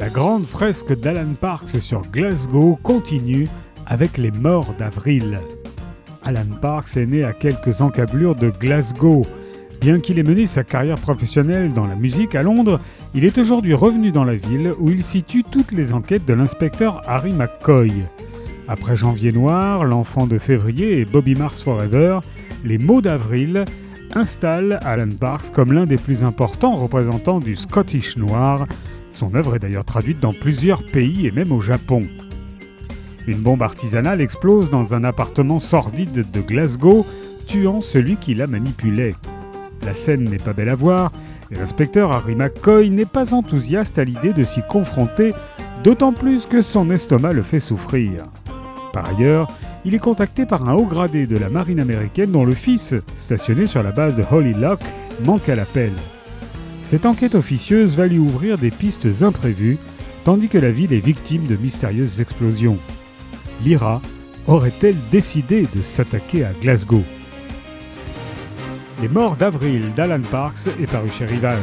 La grande fresque d'Alan Parks sur Glasgow continue avec les morts d'avril. Alan Parks est né à quelques encablures de Glasgow. Bien qu'il ait mené sa carrière professionnelle dans la musique à Londres, il est aujourd'hui revenu dans la ville où il situe toutes les enquêtes de l'inspecteur Harry McCoy. Après Janvier Noir, L'Enfant de Février et Bobby Mars Forever, les mots d'avril installent Alan Parks comme l'un des plus importants représentants du Scottish Noir. Son œuvre est d'ailleurs traduite dans plusieurs pays et même au Japon. Une bombe artisanale explose dans un appartement sordide de Glasgow, tuant celui qui la manipulait. La scène n'est pas belle à voir, et l'inspecteur Harry McCoy n'est pas enthousiaste à l'idée de s'y confronter, d'autant plus que son estomac le fait souffrir. Par ailleurs, il est contacté par un haut gradé de la marine américaine dont le fils, stationné sur la base de Holly Lock, manque à l'appel. Cette enquête officieuse va lui ouvrir des pistes imprévues, tandis que la ville est victime de mystérieuses explosions. Lyra aurait-elle décidé de s'attaquer à Glasgow? Les morts d'avril d'Alan Parks est paru chez Rivage.